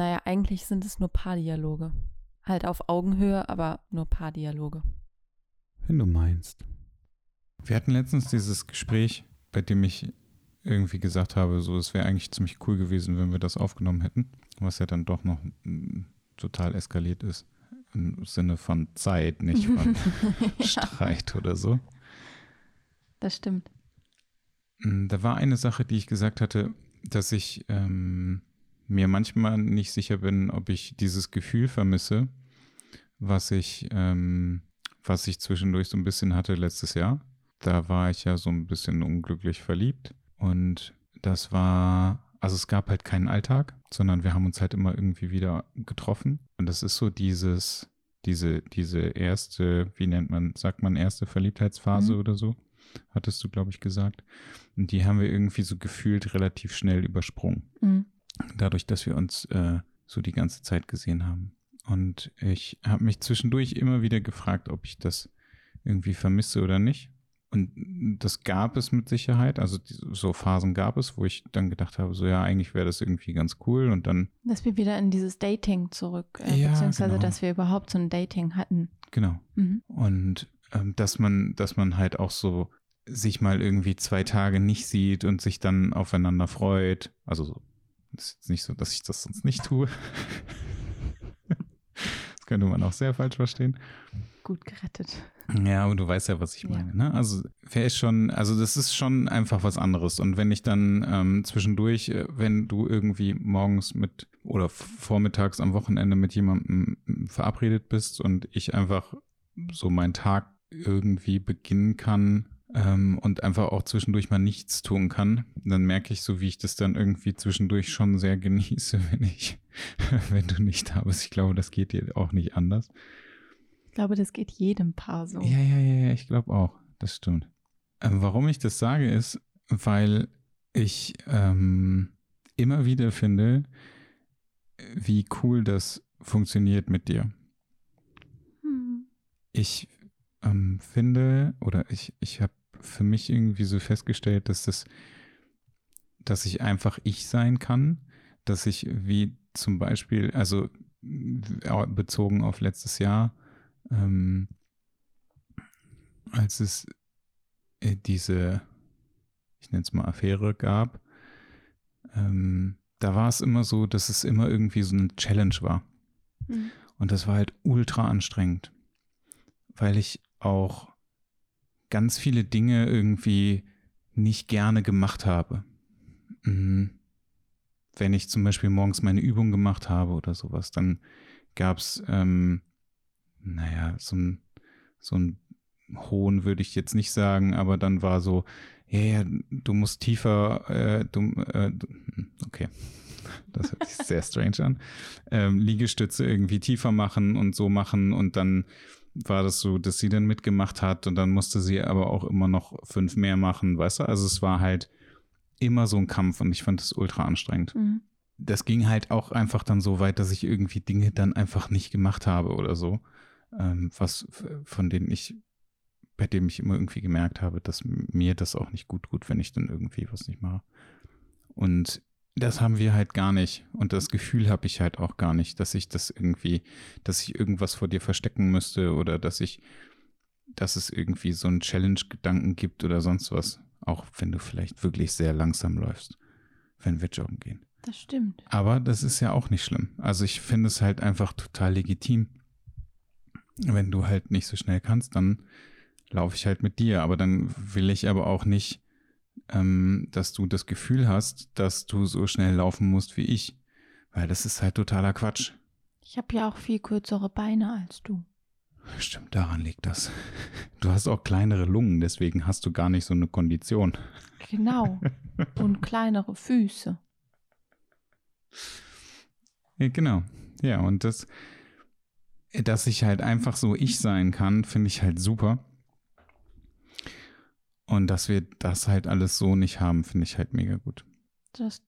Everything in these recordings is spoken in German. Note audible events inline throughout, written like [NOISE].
Naja, eigentlich sind es nur Paardialoge. Halt auf Augenhöhe, aber nur Paardialoge. Wenn du meinst. Wir hatten letztens dieses Gespräch, bei dem ich irgendwie gesagt habe, so es wäre eigentlich ziemlich cool gewesen, wenn wir das aufgenommen hätten, was ja dann doch noch mm, total eskaliert ist im Sinne von Zeit, nicht von [LAUGHS] [LAUGHS] ja. Streit oder so. Das stimmt. Mm, da war eine Sache, die ich gesagt hatte, dass ich ähm, mir manchmal nicht sicher bin, ob ich dieses Gefühl vermisse, was ich, ähm, was ich zwischendurch so ein bisschen hatte letztes Jahr. Da war ich ja so ein bisschen unglücklich verliebt und das war, also es gab halt keinen Alltag, sondern wir haben uns halt immer irgendwie wieder getroffen. Und das ist so dieses, diese, diese erste, wie nennt man, sagt man erste Verliebtheitsphase mhm. oder so, hattest du, glaube ich, gesagt. Und die haben wir irgendwie so gefühlt relativ schnell übersprungen. Mhm. Dadurch, dass wir uns äh, so die ganze Zeit gesehen haben. Und ich habe mich zwischendurch immer wieder gefragt, ob ich das irgendwie vermisse oder nicht. Und das gab es mit Sicherheit. Also so Phasen gab es, wo ich dann gedacht habe, so ja, eigentlich wäre das irgendwie ganz cool. Und dann. Dass wir wieder in dieses Dating zurück, äh, ja, beziehungsweise genau. dass wir überhaupt so ein Dating hatten. Genau. Mhm. Und ähm, dass man, dass man halt auch so sich mal irgendwie zwei Tage nicht sieht und sich dann aufeinander freut. Also so, ist jetzt nicht so, dass ich das sonst nicht tue. das könnte man auch sehr falsch verstehen gut gerettet. Ja, aber du weißt ja, was ich meine. Ja. Ne? Also wer ist schon, also das ist schon einfach was anderes. Und wenn ich dann ähm, zwischendurch, äh, wenn du irgendwie morgens mit oder vormittags am Wochenende mit jemandem verabredet bist und ich einfach so meinen Tag irgendwie beginnen kann ähm, und einfach auch zwischendurch mal nichts tun kann, dann merke ich so, wie ich das dann irgendwie zwischendurch schon sehr genieße, [LAUGHS] wenn ich, wenn du nicht da bist. Ich glaube, das geht dir auch nicht anders. Ich glaube, das geht jedem Paar so. Ja, ja, ja, ich glaube auch. Das stimmt. Ähm, warum ich das sage, ist, weil ich ähm, immer wieder finde, wie cool das funktioniert mit dir. Hm. Ich ähm, finde, oder ich, ich habe für mich irgendwie so festgestellt, dass das, dass ich einfach ich sein kann, dass ich wie zum Beispiel, also bezogen auf letztes Jahr, ähm, als es äh, diese, ich nenne es mal Affäre gab, ähm, da war es immer so, dass es immer irgendwie so eine Challenge war. Mhm. Und das war halt ultra anstrengend, weil ich auch ganz viele Dinge irgendwie nicht gerne gemacht habe. Mhm. Wenn ich zum Beispiel morgens meine Übung gemacht habe oder sowas, dann gab es ähm, naja, so ein, so ein Hohn würde ich jetzt nicht sagen, aber dann war so, ja, ja, du musst tiefer, äh, du, äh, hm, okay, [LAUGHS] das hört sich sehr strange an, ähm, Liegestütze irgendwie tiefer machen und so machen und dann war das so, dass sie dann mitgemacht hat und dann musste sie aber auch immer noch fünf mehr machen, weißt du? Also es war halt immer so ein Kampf und ich fand das ultra anstrengend. Mhm. Das ging halt auch einfach dann so weit, dass ich irgendwie Dinge dann einfach nicht gemacht habe oder so ähm, was von denen ich, bei dem ich immer irgendwie gemerkt habe, dass mir das auch nicht gut tut, wenn ich dann irgendwie was nicht mache. Und das haben wir halt gar nicht. Und das Gefühl habe ich halt auch gar nicht, dass ich das irgendwie, dass ich irgendwas vor dir verstecken müsste oder dass ich, dass es irgendwie so einen Challenge-Gedanken gibt oder sonst was. Auch wenn du vielleicht wirklich sehr langsam läufst, wenn wir joggen gehen. Das stimmt. Aber das ist ja auch nicht schlimm. Also ich finde es halt einfach total legitim. Wenn du halt nicht so schnell kannst, dann laufe ich halt mit dir. Aber dann will ich aber auch nicht, ähm, dass du das Gefühl hast, dass du so schnell laufen musst wie ich. Weil das ist halt totaler Quatsch. Ich habe ja auch viel kürzere Beine als du. Stimmt, daran liegt das. Du hast auch kleinere Lungen, deswegen hast du gar nicht so eine Kondition. Genau. Und kleinere Füße. Ja, genau. Ja, und das, dass ich halt einfach so ich sein kann, finde ich halt super. Und dass wir das halt alles so nicht haben, finde ich halt mega gut. Das,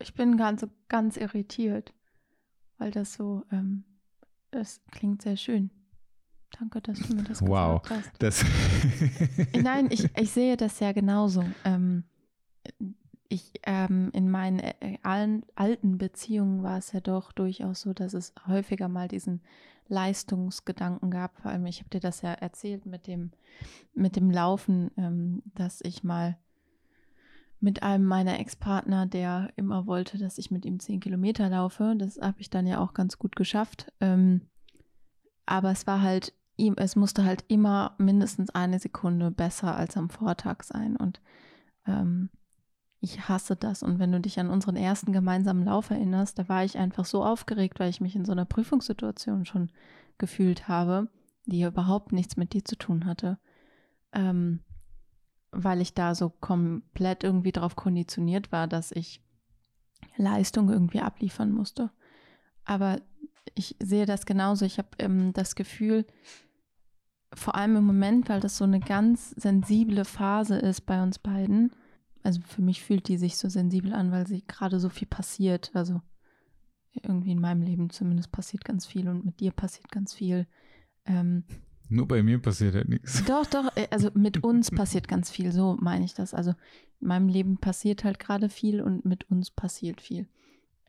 ich bin ganz, ganz irritiert, weil das so, ähm, das klingt sehr schön. Danke, dass du mir das [LAUGHS] wow, gesagt hast. Das [LAUGHS] Nein, ich, ich sehe das ja genauso. Ähm, ich ähm, in meinen äh, allen alten Beziehungen war es ja doch durchaus so, dass es häufiger mal diesen Leistungsgedanken gab. Vor allem, ich habe dir das ja erzählt mit dem, mit dem Laufen, ähm, dass ich mal mit einem meiner Ex-Partner, der immer wollte, dass ich mit ihm zehn Kilometer laufe. Das habe ich dann ja auch ganz gut geschafft. Ähm, aber es war halt ihm, es musste halt immer mindestens eine Sekunde besser als am Vortag sein. Und ähm, ich hasse das. Und wenn du dich an unseren ersten gemeinsamen Lauf erinnerst, da war ich einfach so aufgeregt, weil ich mich in so einer Prüfungssituation schon gefühlt habe, die überhaupt nichts mit dir zu tun hatte. Ähm, weil ich da so komplett irgendwie drauf konditioniert war, dass ich Leistung irgendwie abliefern musste. Aber ich sehe das genauso. Ich habe ähm, das Gefühl, vor allem im Moment, weil das so eine ganz sensible Phase ist bei uns beiden, also für mich fühlt die sich so sensibel an, weil sie gerade so viel passiert. Also irgendwie in meinem Leben zumindest passiert ganz viel und mit dir passiert ganz viel. Ähm, Nur bei mir passiert halt nichts. Doch, doch, äh, also mit [LAUGHS] uns passiert ganz viel, so meine ich das. Also in meinem Leben passiert halt gerade viel und mit uns passiert viel.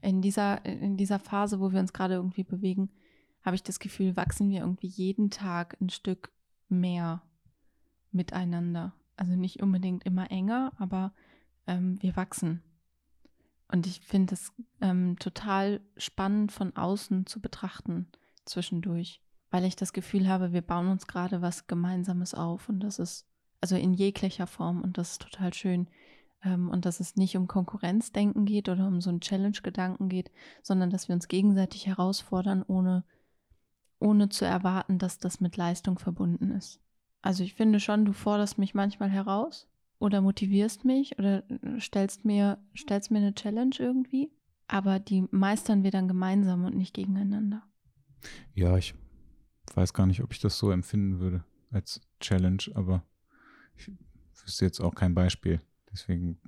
In dieser, in dieser Phase, wo wir uns gerade irgendwie bewegen, habe ich das Gefühl, wachsen wir irgendwie jeden Tag ein Stück mehr miteinander. Also nicht unbedingt immer enger, aber ähm, wir wachsen. Und ich finde es ähm, total spannend von außen zu betrachten zwischendurch, weil ich das Gefühl habe, wir bauen uns gerade was Gemeinsames auf und das ist, also in jeglicher Form und das ist total schön. Ähm, und dass es nicht um Konkurrenzdenken geht oder um so einen Challenge-Gedanken geht, sondern dass wir uns gegenseitig herausfordern, ohne, ohne zu erwarten, dass das mit Leistung verbunden ist. Also ich finde schon, du forderst mich manchmal heraus oder motivierst mich oder stellst mir, stellst mir eine Challenge irgendwie, aber die meistern wir dann gemeinsam und nicht gegeneinander. Ja, ich weiß gar nicht, ob ich das so empfinden würde als Challenge, aber ich wüsste jetzt auch kein Beispiel. Deswegen.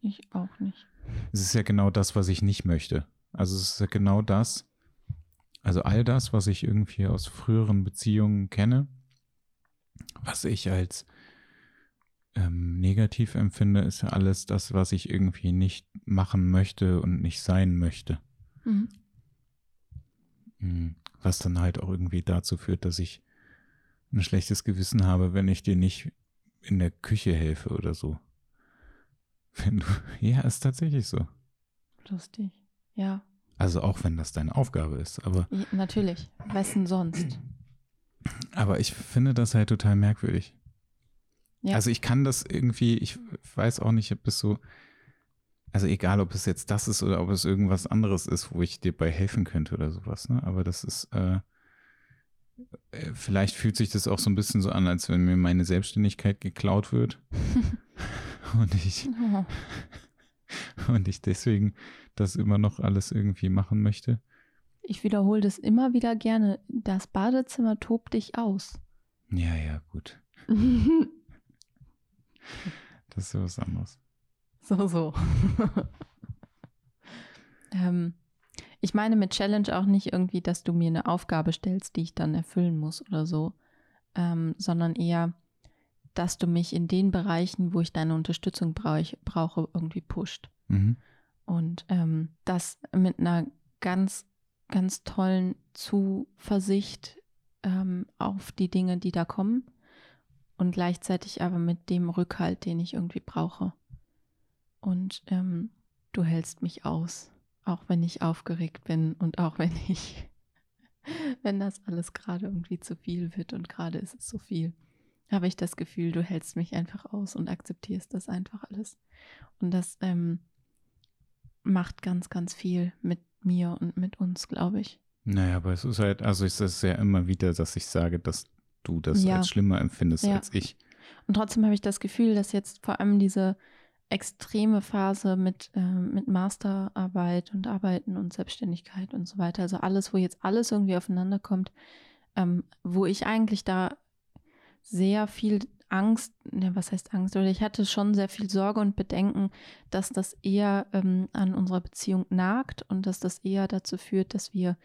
Ich auch nicht. Es ist ja genau das, was ich nicht möchte. Also es ist ja genau das, also all das, was ich irgendwie aus früheren Beziehungen kenne, was ich als ähm, negativ empfinde, ist ja alles das, was ich irgendwie nicht machen möchte und nicht sein möchte. Mhm. mhm. Was dann halt auch irgendwie dazu führt, dass ich ein schlechtes Gewissen habe, wenn ich dir nicht in der Küche helfe oder so. [LAUGHS] Wenn du, ja, ist tatsächlich so. Lustig, ja. Also auch wenn das deine Aufgabe ist, aber. Ja, natürlich. Wessen sonst? Aber ich finde das halt total merkwürdig. Ja. Also ich kann das irgendwie, ich weiß auch nicht, ob es so, also egal, ob es jetzt das ist oder ob es irgendwas anderes ist, wo ich dir bei helfen könnte oder sowas, ne? Aber das ist, äh, äh vielleicht fühlt sich das auch so ein bisschen so an, als wenn mir meine Selbstständigkeit geklaut wird. [LAUGHS] und ich, oh. [LAUGHS] und ich deswegen das immer noch alles irgendwie machen möchte. Ich wiederhole das immer wieder gerne. Das Badezimmer tobt dich aus. Ja, ja, gut. [LAUGHS] das ist was anderes. So, so. [LAUGHS] ähm, ich meine mit Challenge auch nicht irgendwie, dass du mir eine Aufgabe stellst, die ich dann erfüllen muss oder so, ähm, sondern eher, dass du mich in den Bereichen, wo ich deine Unterstützung brauch, brauche, irgendwie pusht. Mhm. Und ähm, das mit einer ganz ganz tollen Zuversicht ähm, auf die Dinge, die da kommen und gleichzeitig aber mit dem Rückhalt, den ich irgendwie brauche. Und ähm, du hältst mich aus, auch wenn ich aufgeregt bin und auch wenn ich, [LAUGHS] wenn das alles gerade irgendwie zu viel wird und gerade ist es so viel, habe ich das Gefühl, du hältst mich einfach aus und akzeptierst das einfach alles. Und das ähm, macht ganz, ganz viel mit mir und mit uns, glaube ich. Naja, aber es ist halt, also es ist ja immer wieder, dass ich sage, dass du das ja. als schlimmer empfindest ja. als ich. Und trotzdem habe ich das Gefühl, dass jetzt vor allem diese extreme Phase mit, äh, mit Masterarbeit und Arbeiten und Selbstständigkeit und so weiter, also alles, wo jetzt alles irgendwie aufeinander kommt, ähm, wo ich eigentlich da sehr viel Angst, ne, was heißt Angst, oder ich hatte schon sehr viel Sorge und Bedenken, dass das eher ähm, an unserer Beziehung nagt und dass das eher dazu führt, dass wir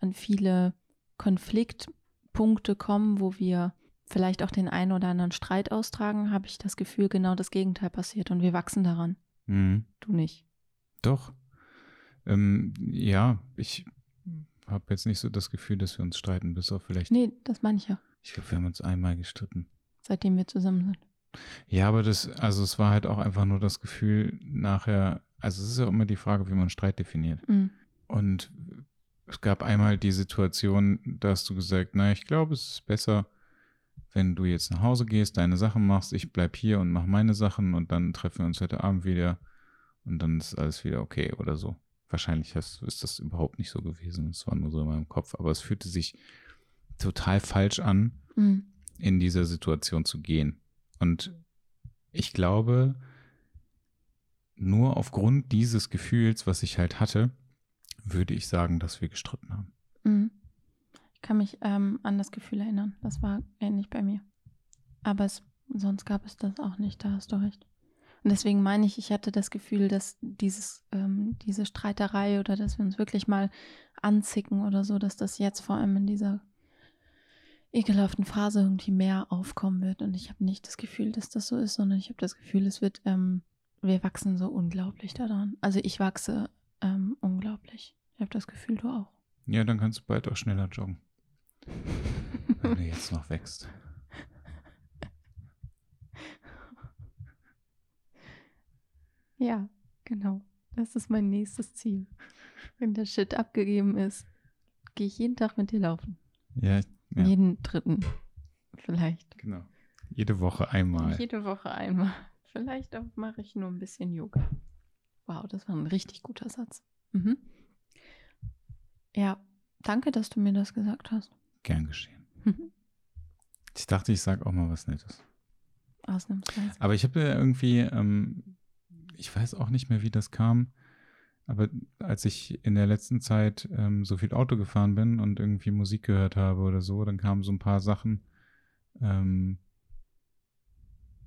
an viele Konfliktpunkte kommen, wo wir vielleicht auch den einen oder anderen Streit austragen, habe ich das Gefühl, genau das Gegenteil passiert und wir wachsen daran. Mhm. Du nicht. Doch. Ähm, ja, ich habe jetzt nicht so das Gefühl, dass wir uns streiten, bis auf vielleicht. Nee, das meine ich ja. Ich glaube, wir haben uns einmal gestritten. Seitdem wir zusammen sind. Ja, aber das, also es war halt auch einfach nur das Gefühl nachher, also es ist ja immer die Frage, wie man Streit definiert. Mhm. Und es gab einmal die Situation, da hast du gesagt, na, ich glaube, es ist besser, wenn du jetzt nach Hause gehst, deine Sachen machst, ich bleib hier und mach meine Sachen und dann treffen wir uns heute Abend wieder und dann ist alles wieder okay oder so. Wahrscheinlich hast, ist das überhaupt nicht so gewesen. Es war nur so in meinem Kopf, aber es fühlte sich total falsch an, Mhm. In dieser Situation zu gehen. Und ich glaube, nur aufgrund dieses Gefühls, was ich halt hatte, würde ich sagen, dass wir gestritten haben. Mhm. Ich kann mich ähm, an das Gefühl erinnern. Das war ähnlich bei mir. Aber es, sonst gab es das auch nicht, da hast du recht. Und deswegen meine ich, ich hatte das Gefühl, dass dieses, ähm, diese Streiterei oder dass wir uns wirklich mal anzicken oder so, dass das jetzt vor allem in dieser ekelhaften Phase irgendwie mehr aufkommen wird. Und ich habe nicht das Gefühl, dass das so ist, sondern ich habe das Gefühl, es wird, ähm, wir wachsen so unglaublich daran. Also ich wachse ähm, unglaublich. Ich habe das Gefühl, du auch. Ja, dann kannst du bald auch schneller joggen, wenn du jetzt noch wächst. [LAUGHS] Ja, genau. Das ist mein nächstes Ziel. Wenn der Shit abgegeben ist, gehe ich jeden Tag mit dir laufen. Ja, ich- ja Jeden dritten. Vielleicht. genau. Jede Woche einmal. Jede Woche einmal. Vielleicht auch mache ich nur ein bisschen Yoga. Wow, das war ein richtig guter Satz. Mhm. Ja, danke, dass du mir das gesagt hast. Gern geschehen. Ich dachte, ich sage auch mal was Nettes. Ausnahmsweise. Aber ich habe ja irgendwie, ähm, ich weiß auch nicht mehr, wie das kam, aber als ich in der letzten Zeit ähm, so viel Auto gefahren bin und irgendwie Musik gehört habe oder so, dann kamen so ein paar Sachen ähm,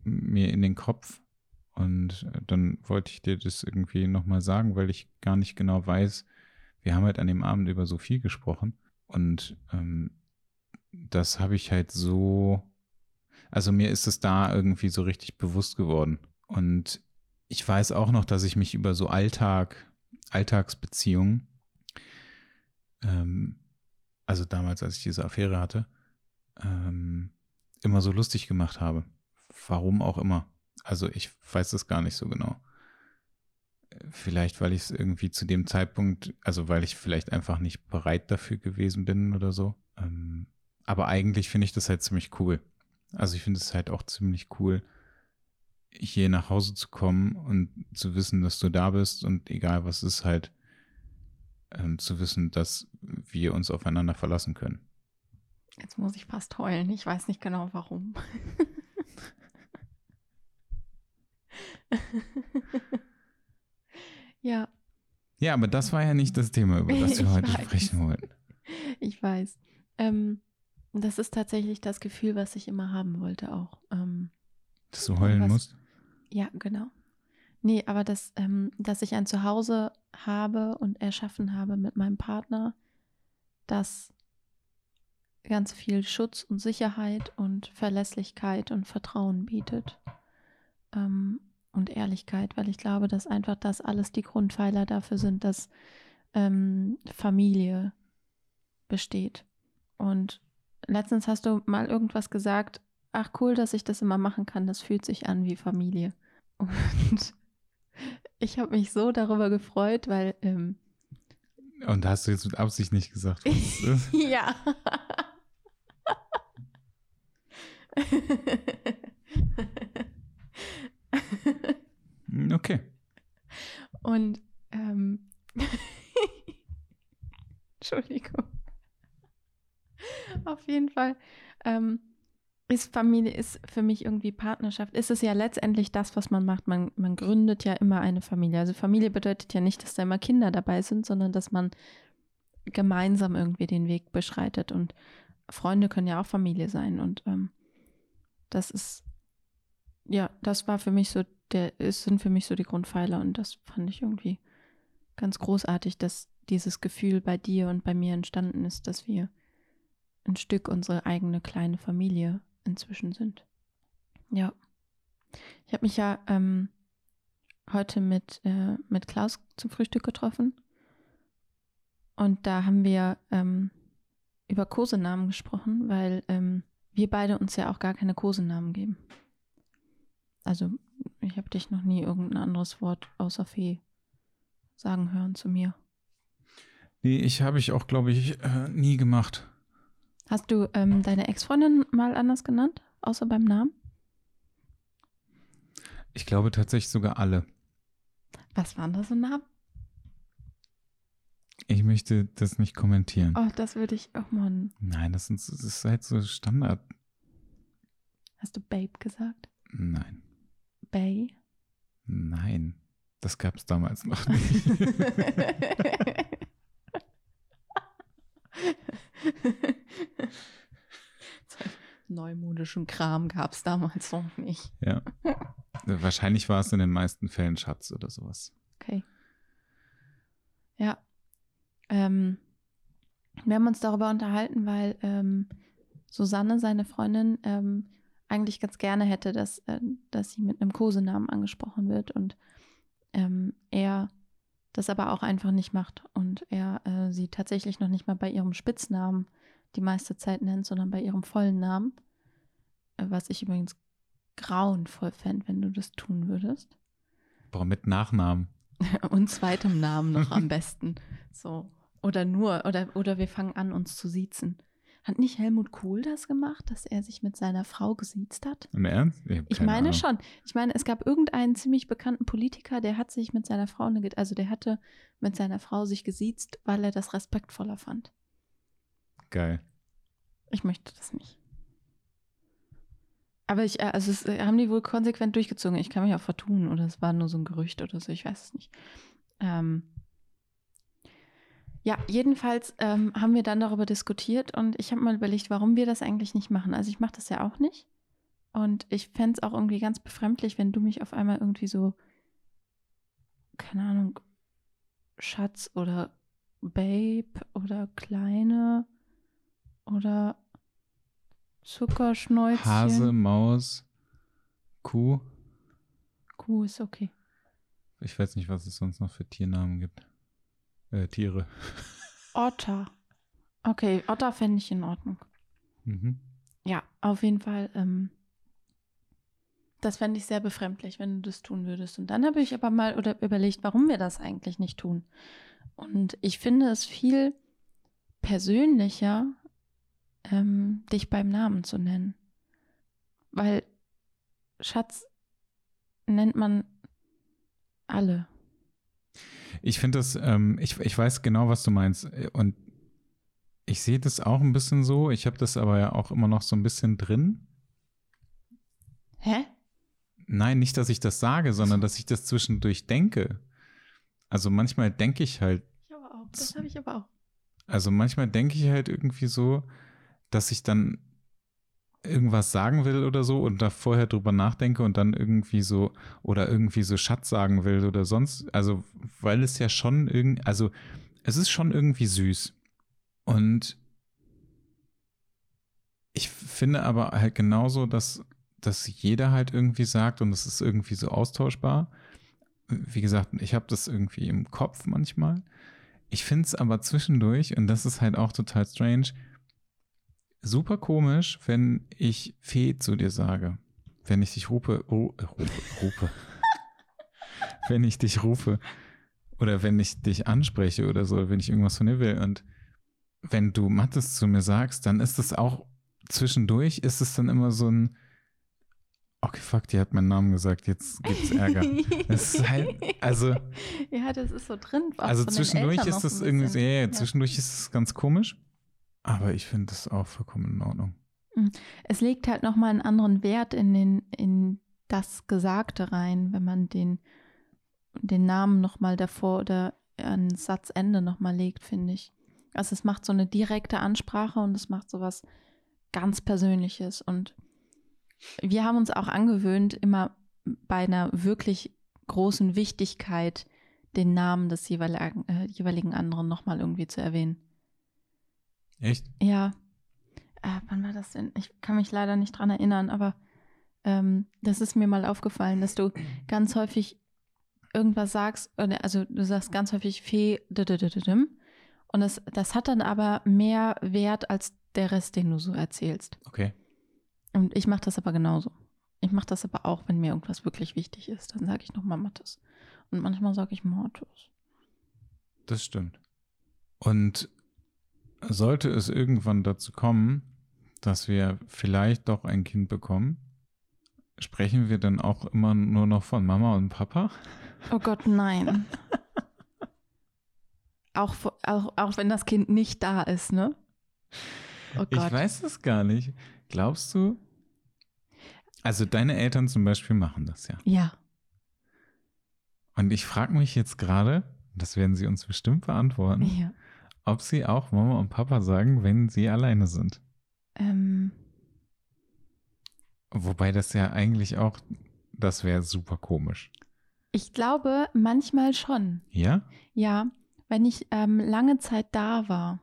mir in den Kopf und äh, dann wollte ich dir das irgendwie nochmal sagen, weil ich gar nicht genau weiß, wir haben halt an dem Abend über so viel gesprochen und ähm, das habe ich halt so also mir ist es da irgendwie so richtig bewusst geworden. Und ich weiß auch noch, dass ich mich über so Alltag, Alltagsbeziehungen, ähm, also damals, als ich diese Affäre hatte, ähm, immer so lustig gemacht habe. Warum auch immer. Also ich weiß es gar nicht so genau. Vielleicht, weil ich es irgendwie zu dem Zeitpunkt, also weil ich vielleicht einfach nicht bereit dafür gewesen bin oder so. Ähm, aber eigentlich finde ich das halt ziemlich cool. Also ich finde es halt auch ziemlich cool, hier nach Hause zu kommen und zu wissen, dass du da bist und egal was ist, halt ähm, zu wissen, dass wir uns aufeinander verlassen können. Jetzt muss ich fast heulen. Ich weiß nicht genau warum. [LAUGHS] ja, Ja, aber das war ja nicht das Thema, über das wir [LAUGHS] Ich heute weiß. sprechen wollten. ich weiß. Ähm, das ist tatsächlich das Gefühl, was ich immer haben wollte auch. Ähm, Dass du heulen Was- musst. Ja, genau. Nee, aber das, ähm, dass ich ein Zuhause habe und erschaffen habe mit meinem Partner, das ganz viel Schutz und Sicherheit und Verlässlichkeit und Vertrauen bietet. Ähm, und Ehrlichkeit, weil ich glaube, dass einfach das alles die Grundpfeiler dafür sind, dass ähm, Familie besteht. Und letztens hast du mal irgendwas gesagt, ach cool, dass ich das immer machen kann, das fühlt sich an wie Familie. Und ich habe mich so darüber gefreut, weil ähm, Und hast du jetzt mit Absicht nicht gesagt, was es [LAUGHS] ist? ja. Hm, Okay. Und ähm, [LAUGHS] Entschuldigung. Auf jeden Fall ähm, ist Familie ist für mich irgendwie Partnerschaft. Ist es ja letztendlich das, was man macht. Man, man gründet ja immer eine Familie. Also Familie bedeutet ja nicht, dass da immer Kinder dabei sind, sondern dass man gemeinsam irgendwie den Weg beschreitet. Und Freunde können ja auch Familie sein. Und ähm, das ist, ja, das war für mich so, der, es sind für mich so die Grundpfeiler. Und das fand ich irgendwie ganz großartig, dass dieses Gefühl bei dir und bei mir entstanden ist, dass wir ein Stück unsere eigene kleine Familie inzwischen sind. Ja. Ich habe mich ja ähm, heute mit, äh, mit Klaus zum Frühstück getroffen. Und da haben wir ähm, über Kosenamen gesprochen, weil ähm, wir beide uns ja auch gar keine Kosenamen geben. Also, ich habe dich noch nie irgendein anderes Wort außer Fee sagen hören zu mir. Nee, ich habe ich auch, glaube ich, äh, nie gemacht. Hast du ähm, deine Ex-Freundin mal anders genannt, außer beim Namen? Ich glaube tatsächlich sogar alle. Was waren da so Namen? Ich möchte das nicht kommentieren. Oh, das würde ich auch mal. Nein, das, sind, das ist halt so Standard. Hast du Babe gesagt? Nein. Bay? Nein. Das gab es damals noch [LAUGHS] nicht. [LAUGHS] [LAUGHS] Neumodischen Kram gab es damals noch nicht. Ja. Wahrscheinlich war es in den meisten Fällen Schatz oder sowas. Okay. Ja. Ähm, wir haben uns darüber unterhalten, weil ähm, Susanne, seine Freundin, ähm, eigentlich ganz gerne hätte, dass, äh, dass sie mit einem Kosenamen angesprochen wird und ähm, er das aber auch einfach nicht macht und er äh, sie tatsächlich noch nicht mal bei ihrem Spitznamen die meiste Zeit nennt, sondern bei ihrem vollen Namen. Äh, was ich übrigens grauenvoll fände, wenn du das tun würdest. Boah, mit Nachnamen. [LAUGHS] und zweitem Namen noch am [LAUGHS] besten. So. Oder nur, oder, oder wir fangen an, uns zu siezen. Hat nicht Helmut Kohl das gemacht, dass er sich mit seiner Frau gesiezt hat? Im Ernst? Ich, ich meine Ahnung. schon. Ich meine, es gab irgendeinen ziemlich bekannten Politiker, der hat sich mit seiner Frau, also der hatte mit seiner Frau sich gesiezt, weil er das respektvoller fand. Geil. Ich möchte das nicht. Aber ich, äh, also es äh, haben die wohl konsequent durchgezogen. Ich kann mich auch vertun oder es war nur so ein Gerücht oder so, ich weiß es nicht. Ähm, ja, jedenfalls ähm, haben wir dann darüber diskutiert und ich habe mal überlegt, warum wir das eigentlich nicht machen. Also ich mache das ja auch nicht. Und ich fände es auch irgendwie ganz befremdlich, wenn du mich auf einmal irgendwie so, keine Ahnung, Schatz oder Babe oder Kleine oder Zuckerschnäuzchen. Hase, Maus, Kuh. Kuh ist okay. Ich weiß nicht, was es sonst noch für Tiernamen gibt. Äh, Tiere. [LAUGHS] Otter. Okay, Otter fände ich in Ordnung. Mhm. Ja, auf jeden Fall. Ähm, das fände ich sehr befremdlich, wenn du das tun würdest. Und dann habe ich aber mal oder überlegt, warum wir das eigentlich nicht tun. Und ich finde es viel persönlicher, ähm, dich beim Namen zu nennen. Weil Schatz nennt man alle. Ich finde das, ähm, ich, ich weiß genau, was du meinst. Und ich sehe das auch ein bisschen so. Ich habe das aber ja auch immer noch so ein bisschen drin. Hä? Nein, nicht, dass ich das sage, sondern dass ich das zwischendurch denke. Also manchmal denke ich halt. Ich aber auch. Das habe ich aber auch. Also manchmal denke ich halt irgendwie so, dass ich dann irgendwas sagen will oder so und da vorher drüber nachdenke und dann irgendwie so oder irgendwie so Schatz sagen will oder sonst, also weil es ja schon irgendwie, also es ist schon irgendwie süß und ich finde aber halt genauso, dass, dass jeder halt irgendwie sagt und es ist irgendwie so austauschbar. Wie gesagt, ich habe das irgendwie im Kopf manchmal. Ich finde es aber zwischendurch, und das ist halt auch total strange, super komisch, wenn ich Fee zu dir sage. Wenn ich dich rufe, oh, rufe, rufe. [LAUGHS] wenn ich dich rufe oder wenn ich dich anspreche oder so, wenn ich irgendwas von dir will und wenn du Mattes zu mir sagst, dann ist es auch zwischendurch ist es dann immer so ein Okay, fuck, die hat meinen Namen gesagt, jetzt gibt's Ärger. [LAUGHS] das ist halt, also. Ja, das ist so drin. Also zwischendurch ist das irgendwie, ja, ja, zwischendurch ist es ganz komisch. Aber ich finde das auch vollkommen in Ordnung. Hm. Es legt halt nochmal einen anderen Wert in, den, in das Gesagte rein, wenn man den, den Namen nochmal davor oder an Satzende nochmal legt, finde ich. Also es macht so eine direkte Ansprache und es macht so was ganz Persönliches. Und wir haben uns auch angewöhnt, immer bei einer wirklich großen Wichtigkeit den Namen des jeweiligen, äh, jeweiligen anderen nochmal irgendwie zu erwähnen. Echt? Ja. Äh, wann war das denn? Ich kann mich leider nicht dran erinnern, aber ähm, das ist mir mal aufgefallen, dass du ganz häufig irgendwas sagst, also du sagst ganz häufig Fee, und das, das hat dann aber mehr Wert als der Rest, den du so erzählst. Okay. Und ich mache das aber genauso. Ich mache das aber auch, wenn mir irgendwas wirklich wichtig ist. Dann sage ich nochmal Mattes. Und manchmal sage ich Mortis. Das stimmt. Und sollte es irgendwann dazu kommen, dass wir vielleicht doch ein Kind bekommen, sprechen wir dann auch immer nur noch von Mama und Papa? Oh Gott, nein. [LAUGHS] auch, auch, auch wenn das Kind nicht da ist, ne? Oh Gott. Ich weiß es gar nicht. Glaubst du? Also deine Eltern zum Beispiel machen das ja. Ja. Und ich frage mich jetzt gerade, das werden sie uns bestimmt beantworten, ja. Ob sie auch Mama und Papa sagen, wenn sie alleine sind. Ähm. Wobei das ja eigentlich auch, das wäre super komisch. Ich glaube, manchmal schon. Ja? Ja, wenn ich ähm, lange Zeit da war,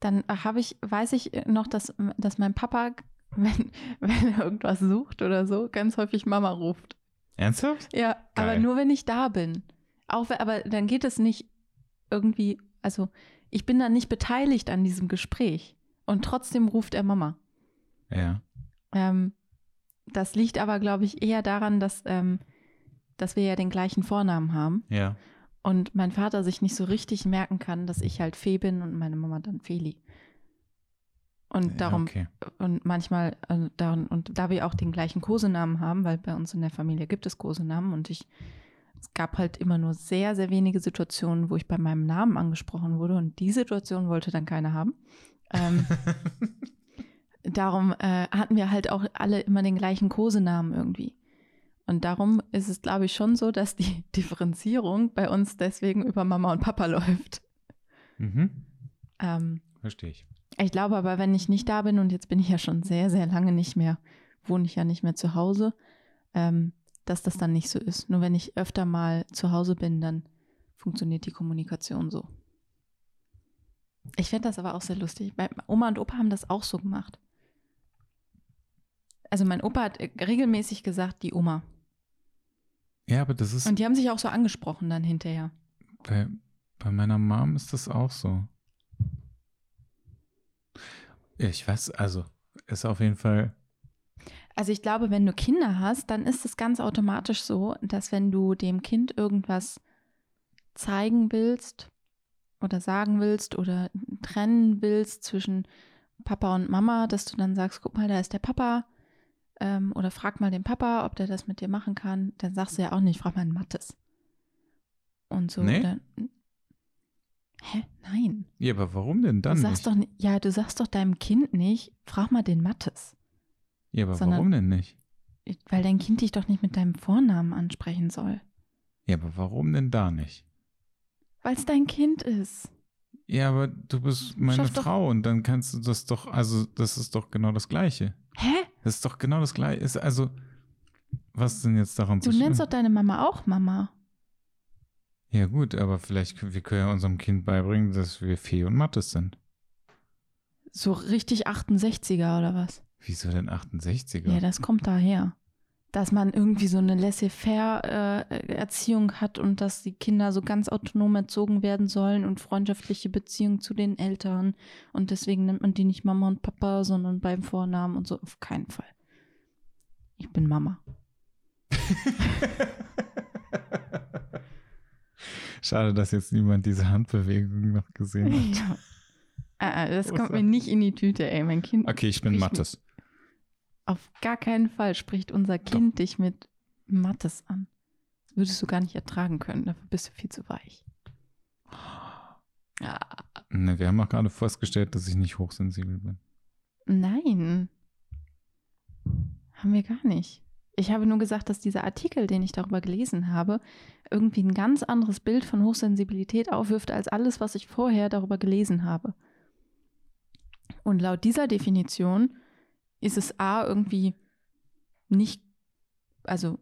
dann habe ich, weiß ich noch, dass, dass mein Papa, [LAUGHS] wenn, wenn er irgendwas sucht oder so, ganz häufig Mama ruft. Ernsthaft? Ja, Geil. aber nur wenn ich da bin. Auch, aber dann geht es nicht irgendwie, also ich bin dann nicht beteiligt an diesem Gespräch und trotzdem ruft er Mama. Ja. Ähm, das liegt aber, glaube ich, eher daran, dass, ähm, dass wir ja den gleichen Vornamen haben. Ja. Und mein Vater sich nicht so richtig merken kann, dass ich halt Fee bin und meine Mama dann Feli. Und darum, okay. und manchmal, also da, und da wir auch den gleichen Kosenamen haben, weil bei uns in der Familie gibt es Kosenamen und ich es gab halt immer nur sehr, sehr wenige Situationen, wo ich bei meinem Namen angesprochen wurde und die Situation wollte dann keiner haben. Ähm, [LAUGHS] darum äh, hatten wir halt auch alle immer den gleichen Kosenamen irgendwie. Und darum ist es, glaube ich, schon so, dass die [LAUGHS] Differenzierung bei uns deswegen über Mama und Papa läuft. Mhm. Ähm, Verstehe ich. Ich glaube aber, wenn ich nicht da bin, und jetzt bin ich ja schon sehr, sehr lange nicht mehr, wohne ich ja nicht mehr zu Hause, ähm, dass das dann nicht so ist. Nur wenn ich öfter mal zu Hause bin, dann funktioniert die Kommunikation so. Ich finde das aber auch sehr lustig. Oma und Opa haben das auch so gemacht. Also mein Opa hat regelmäßig gesagt, die Oma. Ja, aber das ist. Und die haben sich auch so angesprochen dann hinterher. Bei, bei meiner Mom ist das auch so. Ich weiß, also ist auf jeden Fall also ich glaube, wenn du Kinder hast, dann ist es ganz automatisch so, dass wenn du dem Kind irgendwas zeigen willst oder sagen willst oder trennen willst zwischen Papa und Mama, dass du dann sagst, guck mal, da ist der Papa ähm, oder frag mal den Papa, ob der das mit dir machen kann. Dann sagst du ja auch nicht, frag mal einen Mattes. Und so. Nee? Dann, Hä? Nein. Ja, aber warum denn dann? Du sagst nicht? doch, ja, du sagst doch deinem Kind nicht, frag mal den Mattes. Ja, aber sondern, warum denn nicht? Weil dein Kind dich doch nicht mit deinem Vornamen ansprechen soll. Ja, aber warum denn da nicht? Weil es dein Kind ist. Ja, aber du bist meine Schaff Frau und dann kannst du das doch, also das ist doch genau das Gleiche. Hä? Das ist doch genau das Gleiche. Ist also, was denn jetzt daran du zu Du nennst doch deine Mama auch Mama. Ja gut, aber vielleicht wir können ja unserem Kind beibringen, dass wir Fee und Mattes sind. So richtig 68er oder was? Wieso denn 68er? Ja, das kommt daher. Dass man irgendwie so eine Laissez-faire-Erziehung äh, hat und dass die Kinder so ganz autonom erzogen werden sollen und freundschaftliche Beziehungen zu den Eltern. Und deswegen nennt man die nicht Mama und Papa, sondern beim Vornamen und so. Auf keinen Fall. Ich bin Mama. [LAUGHS] Schade, dass jetzt niemand diese Handbewegung noch gesehen hat. Ja. Ah, das kommt mir nicht in die Tüte, ey. Mein Kind. Okay, ich bin Mattes. Auf gar keinen Fall spricht unser Kind Doch. dich mit Mattes an. Das würdest du gar nicht ertragen können. Dafür bist du viel zu weich. Ja. Ne, wir haben auch gerade festgestellt, dass ich nicht hochsensibel bin. Nein. Haben wir gar nicht. Ich habe nur gesagt, dass dieser Artikel, den ich darüber gelesen habe, irgendwie ein ganz anderes Bild von Hochsensibilität aufwirft als alles, was ich vorher darüber gelesen habe. Und laut dieser Definition ist es A irgendwie nicht, also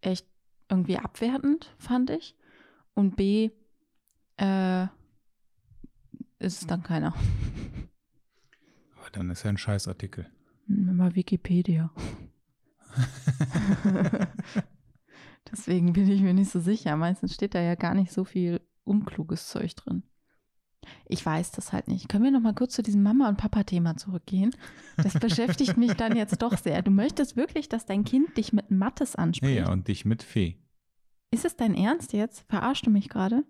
echt irgendwie abwertend, fand ich. Und B, äh, ist es dann keiner. [LAUGHS] Aber dann ist ja ein Scheißartikel. Mal Wikipedia. [LAUGHS] [LAUGHS] Deswegen bin ich mir nicht so sicher. Meistens steht da ja gar nicht so viel unkluges Zeug drin. Ich weiß das halt nicht. Können wir noch mal kurz zu diesem Mama- und Papa-Thema zurückgehen? Das [LAUGHS] beschäftigt mich dann jetzt doch sehr. Du möchtest wirklich, dass dein Kind dich mit Mattes anspricht? Ja, und dich mit Fee. Ist es dein Ernst jetzt? Verarschst du mich gerade?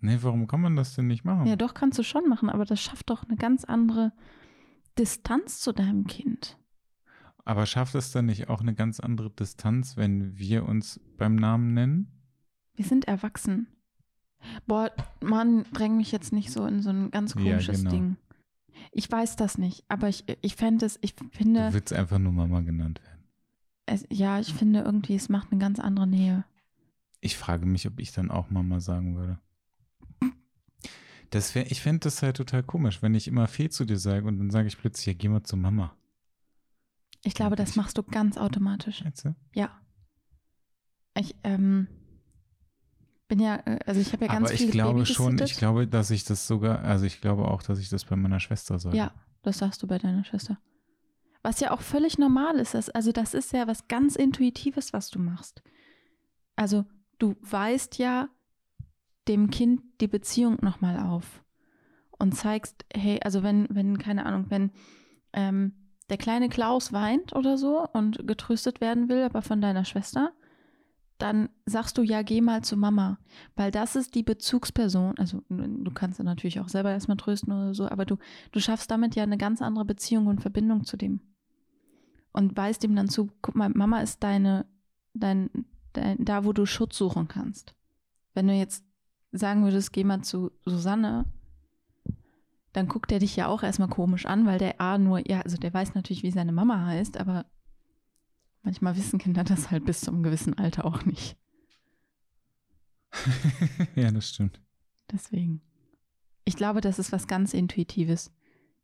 Nee, warum kann man das denn nicht machen? Ja, doch, kannst du schon machen, aber das schafft doch eine ganz andere Distanz zu deinem Kind. Aber schafft es dann nicht auch eine ganz andere Distanz, wenn wir uns beim Namen nennen? Wir sind erwachsen. Boah, Mann, dräng mich jetzt nicht so in so ein ganz komisches ja, genau. Ding. Ich weiß das nicht, aber ich, ich fände es, ich finde. Du willst einfach nur Mama genannt werden. Es, ja, ich finde irgendwie, es macht eine ganz andere Nähe. Ich frage mich, ob ich dann auch Mama sagen würde. Das wär, ich fände das halt total komisch, wenn ich immer Fee zu dir sage und dann sage ich plötzlich, ja, geh mal zu Mama. Ich glaube, das machst du ganz automatisch. Schätze? Ja. Ich, ähm, bin ja, äh, also ich habe ja ganz Aber ich glaube schon, ich glaube, dass ich das sogar, also ich glaube auch, dass ich das bei meiner Schwester sage. Ja, das sagst du bei deiner Schwester. Was ja auch völlig normal ist. Das, also das ist ja was ganz Intuitives, was du machst. Also du weißt ja dem Kind die Beziehung nochmal auf und zeigst, hey, also wenn, wenn, keine Ahnung, wenn ähm, der kleine Klaus weint oder so und getröstet werden will, aber von deiner Schwester, dann sagst du ja, geh mal zu Mama, weil das ist die Bezugsperson. Also du kannst natürlich auch selber erstmal trösten oder so, aber du, du schaffst damit ja eine ganz andere Beziehung und Verbindung zu dem. Und weißt ihm dann zu, guck mal, Mama ist deine, dein, dein, da, wo du Schutz suchen kannst. Wenn du jetzt sagen würdest, geh mal zu Susanne, dann guckt er dich ja auch erstmal komisch an, weil der A nur, ja, also der weiß natürlich, wie seine Mama heißt, aber Manchmal wissen Kinder das halt bis zum gewissen Alter auch nicht. [LAUGHS] ja, das stimmt. Deswegen. Ich glaube, das ist was ganz Intuitives.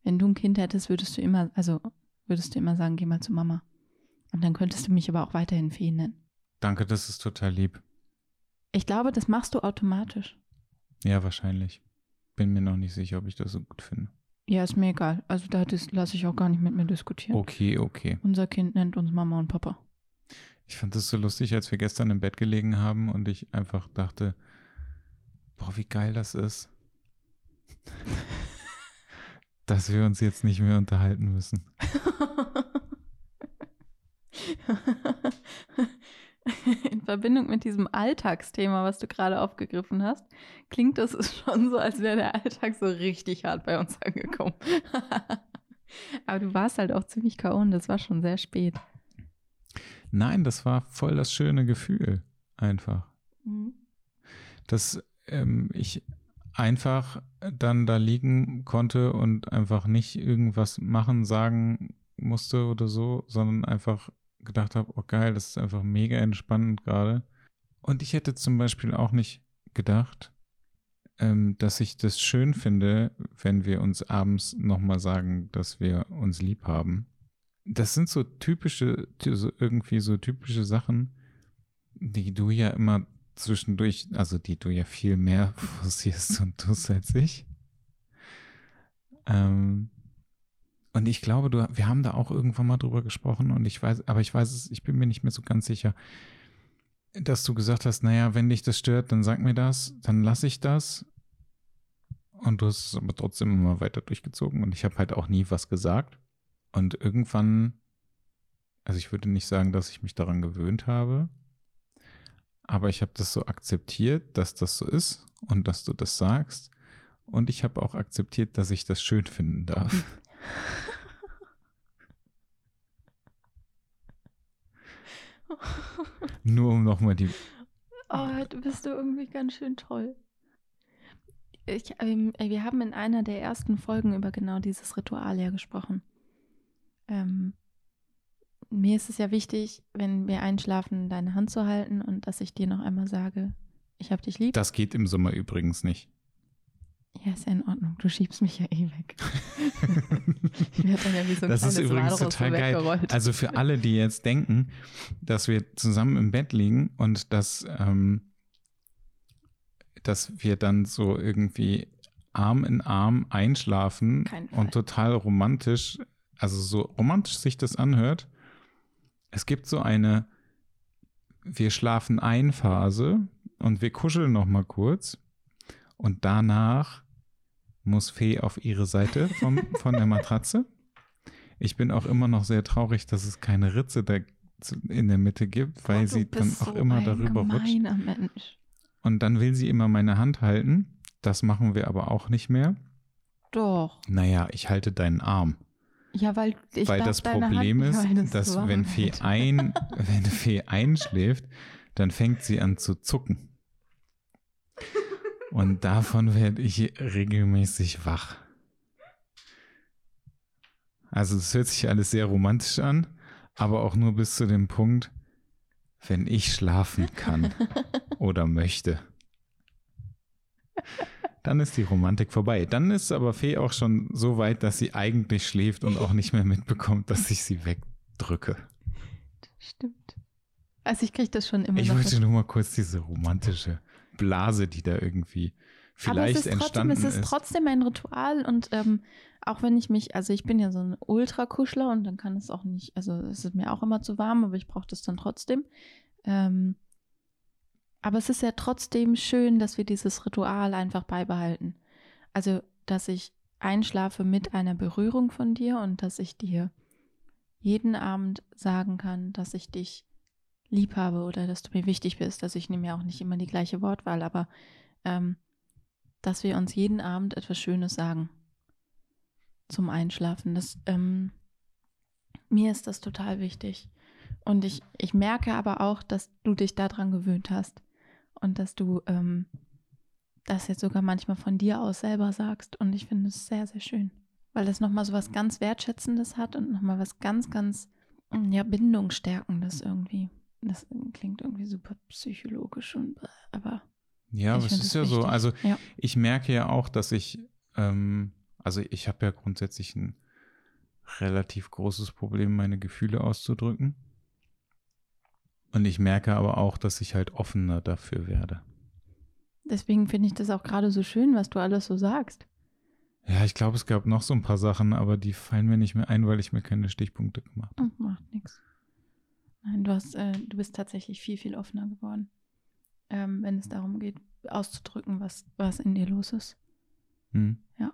Wenn du ein Kind hättest, würdest du immer, also würdest du immer sagen, geh mal zu Mama. Und dann könntest du mich aber auch weiterhin Fee nennen. Danke, das ist total lieb. Ich glaube, das machst du automatisch. Ja, wahrscheinlich. Bin mir noch nicht sicher, ob ich das so gut finde. Ja, ist mir egal. Also da lasse ich auch gar nicht mit mir diskutieren. Okay, okay. Unser Kind nennt uns Mama und Papa. Ich fand das so lustig, als wir gestern im Bett gelegen haben und ich einfach dachte, boah, wie geil das ist. [LAUGHS] dass wir uns jetzt nicht mehr unterhalten müssen. [LAUGHS] [LAUGHS] in Verbindung mit diesem Alltagsthema, was du gerade aufgegriffen hast, klingt das [LAUGHS] schon so, als wäre der Alltag so richtig hart bei uns angekommen. [LAUGHS] Aber du warst halt auch ziemlich K.O. und das war schon sehr spät. Nein, das war voll das schöne Gefühl. Einfach. Mhm. Dass ähm, ich einfach dann da liegen konnte und einfach nicht irgendwas machen, sagen musste oder so, sondern einfach gedacht habe, oh geil, das ist einfach mega entspannend gerade. Und ich hätte zum Beispiel auch nicht gedacht, ähm, dass ich das schön finde, wenn wir uns abends nochmal sagen, dass wir uns lieb haben. Das sind so typische, so irgendwie so typische Sachen, die du ja immer zwischendurch, also die du ja viel mehr [LAUGHS] forcierst und tust als ich. Ähm, und ich glaube, du, wir haben da auch irgendwann mal drüber gesprochen und ich weiß, aber ich weiß es, ich bin mir nicht mehr so ganz sicher, dass du gesagt hast, naja, wenn dich das stört, dann sag mir das, dann lasse ich das. Und du hast es aber trotzdem immer weiter durchgezogen und ich habe halt auch nie was gesagt. Und irgendwann, also ich würde nicht sagen, dass ich mich daran gewöhnt habe, aber ich habe das so akzeptiert, dass das so ist und dass du das sagst. Und ich habe auch akzeptiert, dass ich das schön finden darf. [LAUGHS] Nur um nochmal die. Oh, du bist du irgendwie ganz schön toll. Ich, ähm, wir haben in einer der ersten Folgen über genau dieses Ritual ja gesprochen. Ähm, mir ist es ja wichtig, wenn wir einschlafen, deine Hand zu halten und dass ich dir noch einmal sage, ich hab dich lieb. Das geht im Sommer übrigens nicht. Ja, ist ja in Ordnung. Du schiebst mich ja eh weg. [LAUGHS] ich werde dann ja wie so ein Das ist übrigens total geil. Also für alle, die jetzt denken, dass wir zusammen im Bett liegen und dass, ähm, dass wir dann so irgendwie Arm in Arm einschlafen und total romantisch, also so romantisch sich das anhört. Es gibt so eine wir schlafen ein Phase und wir kuscheln noch mal kurz und danach muss Fee auf ihre Seite vom, [LAUGHS] von der Matratze. Ich bin auch immer noch sehr traurig, dass es keine Ritze da in der Mitte gibt, weil oh, sie dann auch so immer darüber rutscht. Mensch. Und dann will sie immer meine Hand halten. Das machen wir aber auch nicht mehr. Doch. Naja, ich halte deinen Arm. Ja, weil ich Weil das Problem ist, dass wenn Fee, ein, [LAUGHS] wenn Fee einschläft, dann fängt sie an zu zucken. Und davon werde ich regelmäßig wach. Also es hört sich alles sehr romantisch an, aber auch nur bis zu dem Punkt, wenn ich schlafen kann [LAUGHS] oder möchte. Dann ist die Romantik vorbei. Dann ist aber Fee auch schon so weit, dass sie eigentlich schläft und auch nicht mehr mitbekommt, dass ich sie wegdrücke. Stimmt. Also ich kriege das schon immer. Ich wollte nur mal kurz diese romantische Blase, die da irgendwie vielleicht aber es ist entstanden trotzdem, ist. Es ist trotzdem ein Ritual und ähm, auch wenn ich mich, also ich bin ja so ein Ultrakuschler und dann kann es auch nicht, also es ist mir auch immer zu warm, aber ich brauche das dann trotzdem. Ähm, aber es ist ja trotzdem schön, dass wir dieses Ritual einfach beibehalten. Also, dass ich einschlafe mit einer Berührung von dir und dass ich dir jeden Abend sagen kann, dass ich dich lieb habe oder dass du mir wichtig bist. Also ich nehme ja auch nicht immer die gleiche Wortwahl, aber ähm, dass wir uns jeden Abend etwas Schönes sagen zum Einschlafen. Das, ähm, mir ist das total wichtig. Und ich, ich merke aber auch, dass du dich daran gewöhnt hast und dass du ähm, das jetzt sogar manchmal von dir aus selber sagst. Und ich finde es sehr, sehr schön, weil das nochmal so was ganz Wertschätzendes hat und nochmal was ganz, ganz, ja, Bindungsstärkendes irgendwie. Das klingt irgendwie super psychologisch und aber. Ja, aber es ist ja wichtig. so. Also ja. ich merke ja auch, dass ich, ähm, also ich habe ja grundsätzlich ein relativ großes Problem, meine Gefühle auszudrücken. Und ich merke aber auch, dass ich halt offener dafür werde. Deswegen finde ich das auch gerade so schön, was du alles so sagst. Ja, ich glaube, es gab noch so ein paar Sachen, aber die fallen mir nicht mehr ein, weil ich mir keine Stichpunkte gemacht habe. Oh, macht nichts. Nein, du hast, äh, du bist tatsächlich viel, viel offener geworden, ähm, wenn es darum geht, auszudrücken, was, was in dir los ist. Hm. Ja.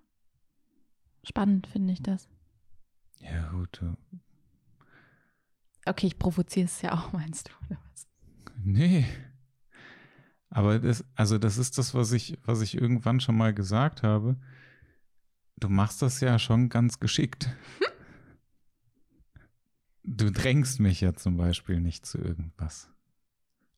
Spannend finde ich das. Ja, gut. Okay, ich provoziere es ja auch, [LAUGHS] meinst du, oder was? Nee. Aber das, also das ist das, was ich, was ich irgendwann schon mal gesagt habe. Du machst das ja schon ganz geschickt. [LAUGHS] du drängst mich ja zum Beispiel nicht zu irgendwas.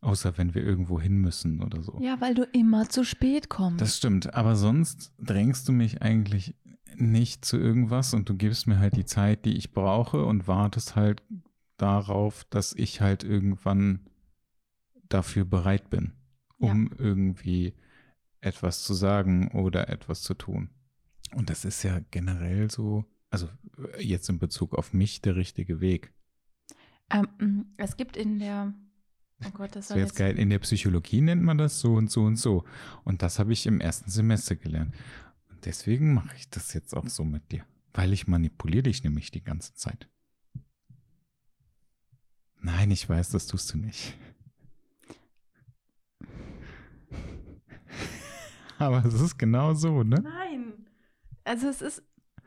Außer wenn wir irgendwo hin müssen oder so. Ja, weil du immer zu spät kommst. Das stimmt. Aber sonst drängst du mich eigentlich nicht zu irgendwas und du gibst mir halt die Zeit, die ich brauche und wartest halt darauf, dass ich halt irgendwann dafür bereit bin, um ja. irgendwie etwas zu sagen oder etwas zu tun. Und das ist ja generell so, also jetzt in Bezug auf mich der richtige Weg. Ähm, es gibt in der, oh Gott, das, das jetzt geil, in der Psychologie nennt man das so und so und so. Und das habe ich im ersten Semester gelernt. Und deswegen mache ich das jetzt auch so mit dir, weil ich manipuliere dich nämlich die ganze Zeit. Nein, ich weiß, das tust du nicht. [LAUGHS] Aber es ist genau so, ne? Nein. Also es ist,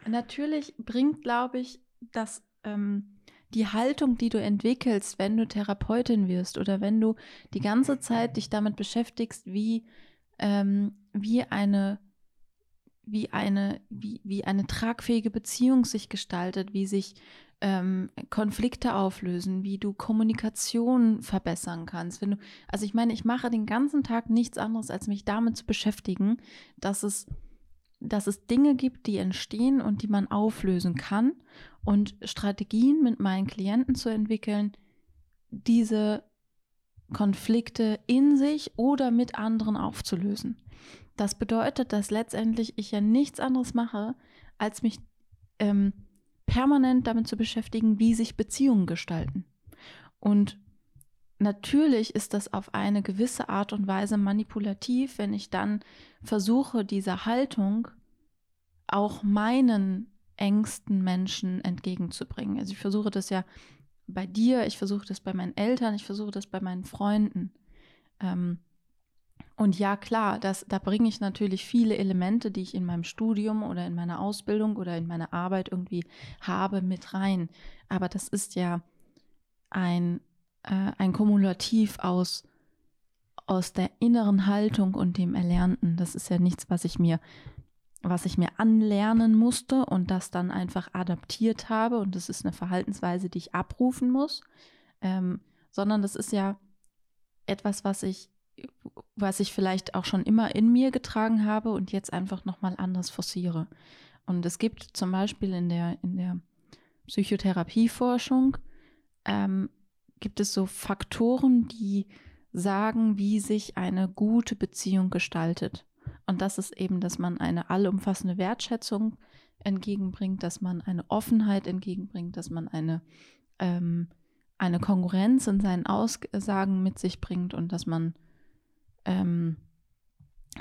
natürlich bringt, glaube ich, dass ähm, die Haltung, die du entwickelst, wenn du Therapeutin wirst oder wenn du die ganze Zeit dich damit beschäftigst, wie, ähm, wie eine wie eine, wie, wie eine tragfähige Beziehung sich gestaltet, wie sich ähm, Konflikte auflösen, wie du Kommunikation verbessern kannst. Wenn du, also ich meine, ich mache den ganzen Tag nichts anderes, als mich damit zu beschäftigen, dass es, dass es Dinge gibt, die entstehen und die man auflösen kann und Strategien mit meinen Klienten zu entwickeln, diese Konflikte in sich oder mit anderen aufzulösen. Das bedeutet, dass letztendlich ich ja nichts anderes mache, als mich ähm, permanent damit zu beschäftigen, wie sich Beziehungen gestalten. Und natürlich ist das auf eine gewisse Art und Weise manipulativ, wenn ich dann versuche, diese Haltung auch meinen engsten Menschen entgegenzubringen. Also ich versuche das ja bei dir, ich versuche das bei meinen Eltern, ich versuche das bei meinen Freunden. Ähm, und ja, klar, das, da bringe ich natürlich viele Elemente, die ich in meinem Studium oder in meiner Ausbildung oder in meiner Arbeit irgendwie habe, mit rein. Aber das ist ja ein, äh, ein Kumulativ aus, aus der inneren Haltung und dem Erlernten. Das ist ja nichts, was ich mir was ich mir anlernen musste und das dann einfach adaptiert habe. Und das ist eine Verhaltensweise, die ich abrufen muss, ähm, sondern das ist ja etwas, was ich was ich vielleicht auch schon immer in mir getragen habe und jetzt einfach nochmal anders forciere. Und es gibt zum Beispiel in der, in der Psychotherapieforschung, ähm, gibt es so Faktoren, die sagen, wie sich eine gute Beziehung gestaltet. Und das ist eben, dass man eine allumfassende Wertschätzung entgegenbringt, dass man eine Offenheit entgegenbringt, dass man eine, ähm, eine Konkurrenz in seinen Aussagen mit sich bringt und dass man ähm,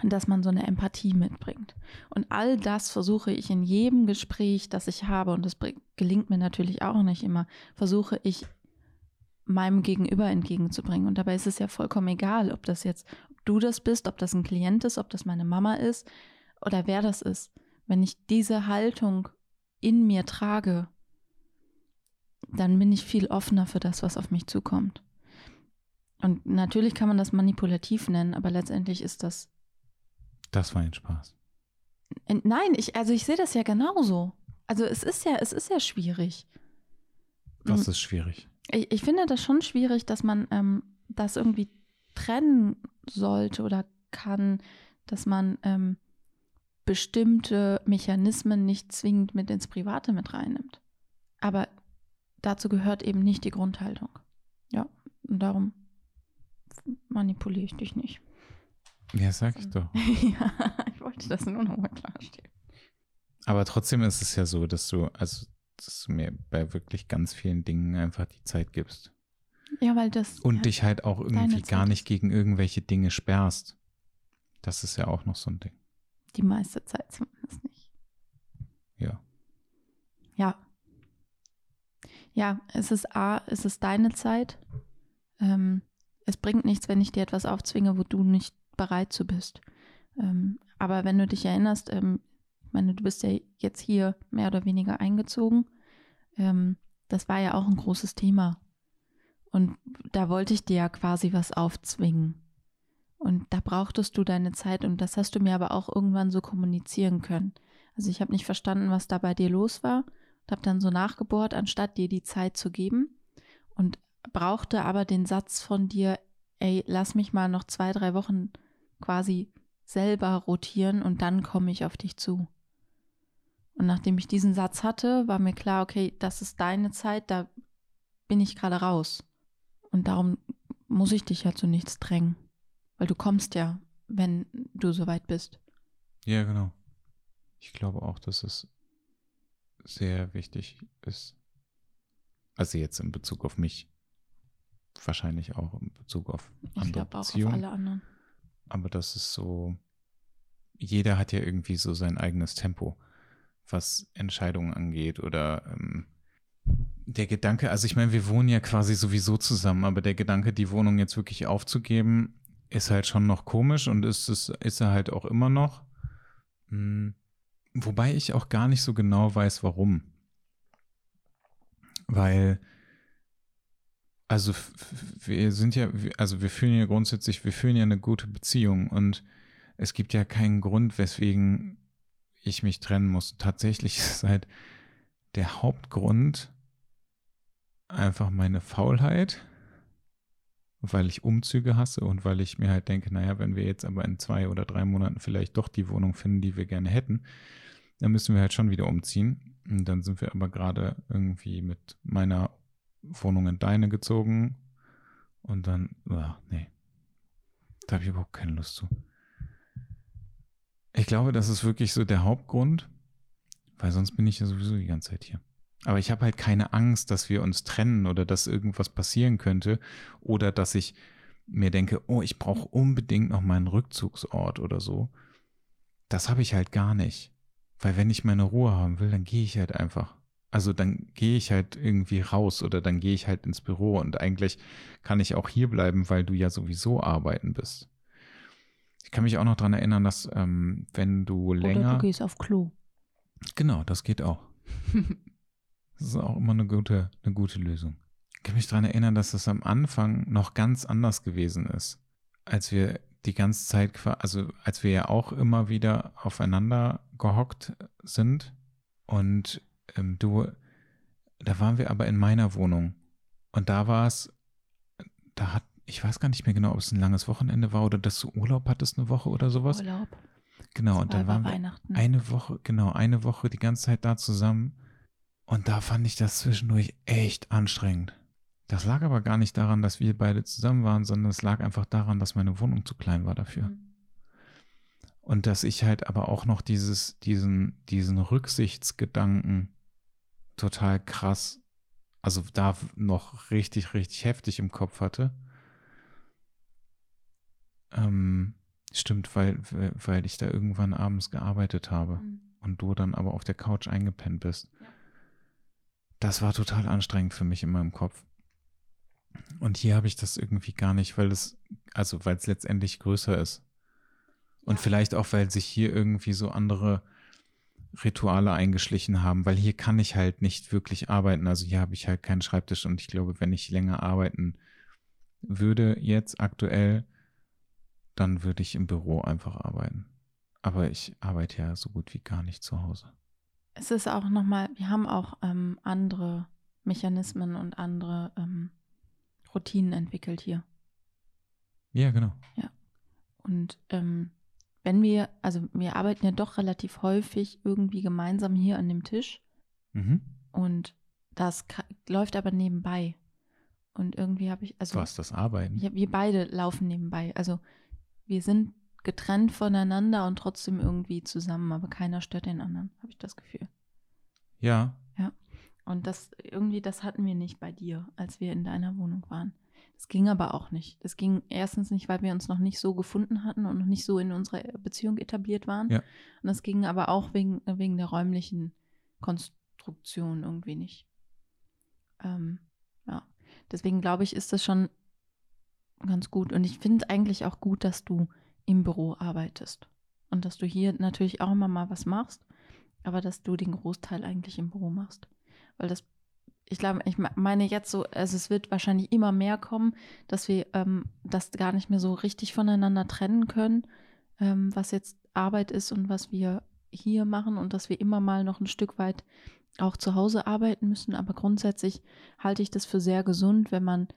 dass man so eine Empathie mitbringt. Und all das versuche ich in jedem Gespräch, das ich habe, und das gelingt mir natürlich auch nicht immer, versuche ich meinem Gegenüber entgegenzubringen. Und dabei ist es ja vollkommen egal, ob das jetzt, du das bist, ob das ein Klient ist, ob das meine Mama ist oder wer das ist. Wenn ich diese Haltung in mir trage, dann bin ich viel offener für das, was auf mich zukommt. Und natürlich kann man das manipulativ nennen, aber letztendlich ist das. Das war ein Spaß. Nein, ich, also ich sehe das ja genauso. Also es ist ja, es ist ja schwierig. Was ist schwierig? Ich, ich finde das schon schwierig, dass man ähm, das irgendwie trennen sollte oder kann, dass man ähm, bestimmte Mechanismen nicht zwingend mit ins Private mit reinnimmt. Aber dazu gehört eben nicht die Grundhaltung. Ja, und darum manipuliere ich dich nicht. Ja, sag ich doch. [LAUGHS] ja, ich wollte das nur nochmal klarstellen. Aber trotzdem ist es ja so, dass du, also, dass du mir bei wirklich ganz vielen Dingen einfach die Zeit gibst. Ja, weil das. Und ja, dich halt auch irgendwie gar nicht gegen irgendwelche Dinge sperrst. Das ist ja auch noch so ein Ding. Die meiste Zeit zumindest nicht. Ja. Ja. Ja, es ist A, es ist deine Zeit. Ähm, es bringt nichts, wenn ich dir etwas aufzwinge, wo du nicht bereit zu bist. Ähm, aber wenn du dich erinnerst, ähm, ich meine, du bist ja jetzt hier mehr oder weniger eingezogen. Ähm, das war ja auch ein großes Thema. Und da wollte ich dir ja quasi was aufzwingen. Und da brauchtest du deine Zeit und das hast du mir aber auch irgendwann so kommunizieren können. Also ich habe nicht verstanden, was da bei dir los war und habe dann so nachgebohrt, anstatt dir die Zeit zu geben. Und brauchte aber den Satz von dir, ey, lass mich mal noch zwei, drei Wochen quasi selber rotieren und dann komme ich auf dich zu. Und nachdem ich diesen Satz hatte, war mir klar, okay, das ist deine Zeit, da bin ich gerade raus. Und darum muss ich dich ja zu nichts drängen. Weil du kommst ja, wenn du soweit bist. Ja, genau. Ich glaube auch, dass es sehr wichtig ist. Also jetzt in Bezug auf mich, wahrscheinlich auch in Bezug auf andere ich glaube auch auf alle anderen. Aber das ist so, jeder hat ja irgendwie so sein eigenes Tempo, was Entscheidungen angeht oder ähm, der Gedanke, also ich meine, wir wohnen ja quasi sowieso zusammen, aber der Gedanke, die Wohnung jetzt wirklich aufzugeben, ist halt schon noch komisch und ist es ist er halt auch immer noch. Hm, wobei ich auch gar nicht so genau weiß, warum. Weil also wir sind ja, also wir fühlen ja grundsätzlich, wir fühlen ja eine gute Beziehung und es gibt ja keinen Grund, weswegen ich mich trennen muss. Tatsächlich [LAUGHS] ist halt der Hauptgrund einfach meine Faulheit, weil ich Umzüge hasse und weil ich mir halt denke, naja, wenn wir jetzt aber in zwei oder drei Monaten vielleicht doch die Wohnung finden, die wir gerne hätten, dann müssen wir halt schon wieder umziehen. Und dann sind wir aber gerade irgendwie mit meiner Wohnung in deine gezogen und dann, oh, nee, da habe ich überhaupt keine Lust zu. Ich glaube, das ist wirklich so der Hauptgrund, weil sonst bin ich ja sowieso die ganze Zeit hier. Aber ich habe halt keine Angst, dass wir uns trennen oder dass irgendwas passieren könnte oder dass ich mir denke, oh, ich brauche unbedingt noch meinen Rückzugsort oder so. Das habe ich halt gar nicht. Weil wenn ich meine Ruhe haben will, dann gehe ich halt einfach. Also dann gehe ich halt irgendwie raus oder dann gehe ich halt ins Büro und eigentlich kann ich auch hier bleiben, weil du ja sowieso arbeiten bist. Ich kann mich auch noch daran erinnern, dass ähm, wenn du länger. Oder du gehst auf Klo. Genau, das geht auch. [LAUGHS] das ist auch immer eine gute, eine gute Lösung. Ich kann mich daran erinnern, dass das am Anfang noch ganz anders gewesen ist, als wir die ganze Zeit, also als wir ja auch immer wieder aufeinander gehockt sind und ähm, du, da waren wir aber in meiner Wohnung. Und da war es, da hat, ich weiß gar nicht mehr genau, ob es ein langes Wochenende war oder dass du Urlaub hattest eine Woche oder sowas. Urlaub. Genau, und dann waren wir eine Woche, genau, eine Woche die ganze Zeit da zusammen. Und da fand ich das zwischendurch echt anstrengend. Das lag aber gar nicht daran, dass wir beide zusammen waren, sondern es lag einfach daran, dass meine Wohnung zu klein war dafür. Mhm. Und dass ich halt aber auch noch dieses, diesen, diesen Rücksichtsgedanken total krass, also da noch richtig, richtig heftig im Kopf hatte. Ähm, stimmt, weil, weil ich da irgendwann abends gearbeitet habe mhm. und du dann aber auf der Couch eingepennt bist. Das war total anstrengend für mich in meinem Kopf. Und hier habe ich das irgendwie gar nicht, weil es, also weil es letztendlich größer ist. Und vielleicht auch, weil sich hier irgendwie so andere Rituale eingeschlichen haben, weil hier kann ich halt nicht wirklich arbeiten. Also hier habe ich halt keinen Schreibtisch und ich glaube, wenn ich länger arbeiten würde jetzt aktuell, dann würde ich im Büro einfach arbeiten. Aber ich arbeite ja so gut wie gar nicht zu Hause. Es ist auch nochmal, wir haben auch ähm, andere Mechanismen und andere ähm, Routinen entwickelt hier. Ja, genau. Ja. Und ähm, wenn wir, also wir arbeiten ja doch relativ häufig irgendwie gemeinsam hier an dem Tisch. Mhm. Und das läuft aber nebenbei. Und irgendwie habe ich, also. Was, das Arbeiten? Ja, wir beide laufen nebenbei. Also wir sind getrennt voneinander und trotzdem irgendwie zusammen, aber keiner stört den anderen, habe ich das Gefühl. Ja. Ja. Und das irgendwie, das hatten wir nicht bei dir, als wir in deiner Wohnung waren. Das ging aber auch nicht. Das ging erstens nicht, weil wir uns noch nicht so gefunden hatten und noch nicht so in unserer Beziehung etabliert waren. Ja. Und das ging aber auch wegen, wegen der räumlichen Konstruktion irgendwie nicht. Ähm, ja. Deswegen glaube ich, ist das schon ganz gut. Und ich finde eigentlich auch gut, dass du im Büro arbeitest. Und dass du hier natürlich auch immer mal was machst, aber dass du den Großteil eigentlich im Büro machst. Weil das ich glaube, ich meine jetzt so, also es wird wahrscheinlich immer mehr kommen, dass wir ähm, das gar nicht mehr so richtig voneinander trennen können, ähm, was jetzt Arbeit ist und was wir hier machen und dass wir immer mal noch ein Stück weit auch zu Hause arbeiten müssen. Aber grundsätzlich halte ich das für sehr gesund, wenn man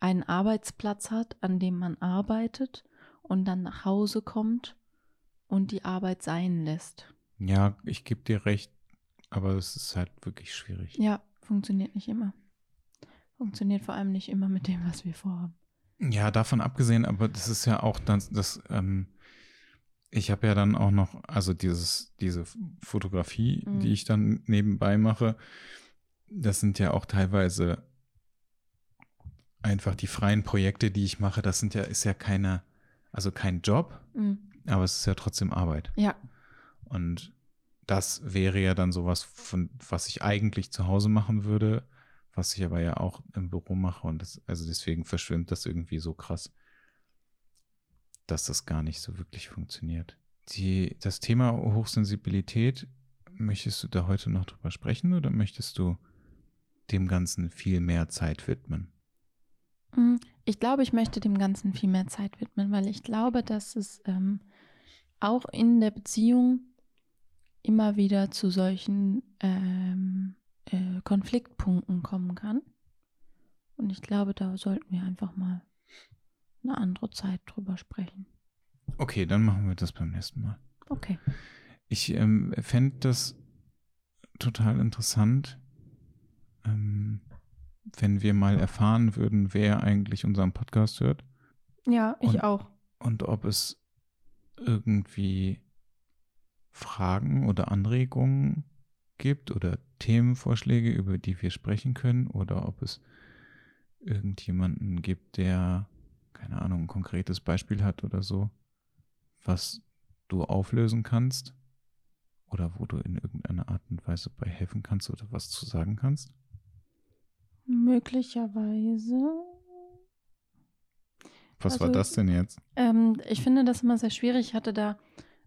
einen Arbeitsplatz hat, an dem man arbeitet und dann nach Hause kommt und die Arbeit sein lässt. Ja, ich gebe dir recht, aber es ist halt wirklich schwierig. Ja, Funktioniert nicht immer. Funktioniert vor allem nicht immer mit dem, was wir vorhaben. Ja, davon abgesehen, aber das ist ja auch das, das ähm, ich habe ja dann auch noch, also dieses, diese Fotografie, mhm. die ich dann nebenbei mache, das sind ja auch teilweise einfach die freien Projekte, die ich mache, das sind ja, ist ja keine, also kein Job, mhm. aber es ist ja trotzdem Arbeit. Ja. Und das wäre ja dann sowas, von, was ich eigentlich zu Hause machen würde, was ich aber ja auch im Büro mache. Und das, also deswegen verschwimmt das irgendwie so krass, dass das gar nicht so wirklich funktioniert. Die, das Thema Hochsensibilität, möchtest du da heute noch drüber sprechen oder möchtest du dem Ganzen viel mehr Zeit widmen? Hm, ich glaube, ich möchte dem Ganzen viel mehr Zeit widmen, weil ich glaube, dass es ähm, auch in der Beziehung immer wieder zu solchen ähm, äh, Konfliktpunkten kommen kann. Und ich glaube, da sollten wir einfach mal eine andere Zeit drüber sprechen. Okay, dann machen wir das beim nächsten Mal. Okay. Ich ähm, fände das total interessant, ähm, wenn wir mal erfahren würden, wer eigentlich unseren Podcast hört. Ja, ich und, auch. Und ob es irgendwie Fragen oder Anregungen gibt oder Themenvorschläge, über die wir sprechen können oder ob es irgendjemanden gibt, der, keine Ahnung, ein konkretes Beispiel hat oder so, was du auflösen kannst oder wo du in irgendeiner Art und Weise bei helfen kannst oder was zu sagen kannst? Möglicherweise. Was also, war das denn jetzt? Ähm, ich finde das immer sehr schwierig. Ich hatte da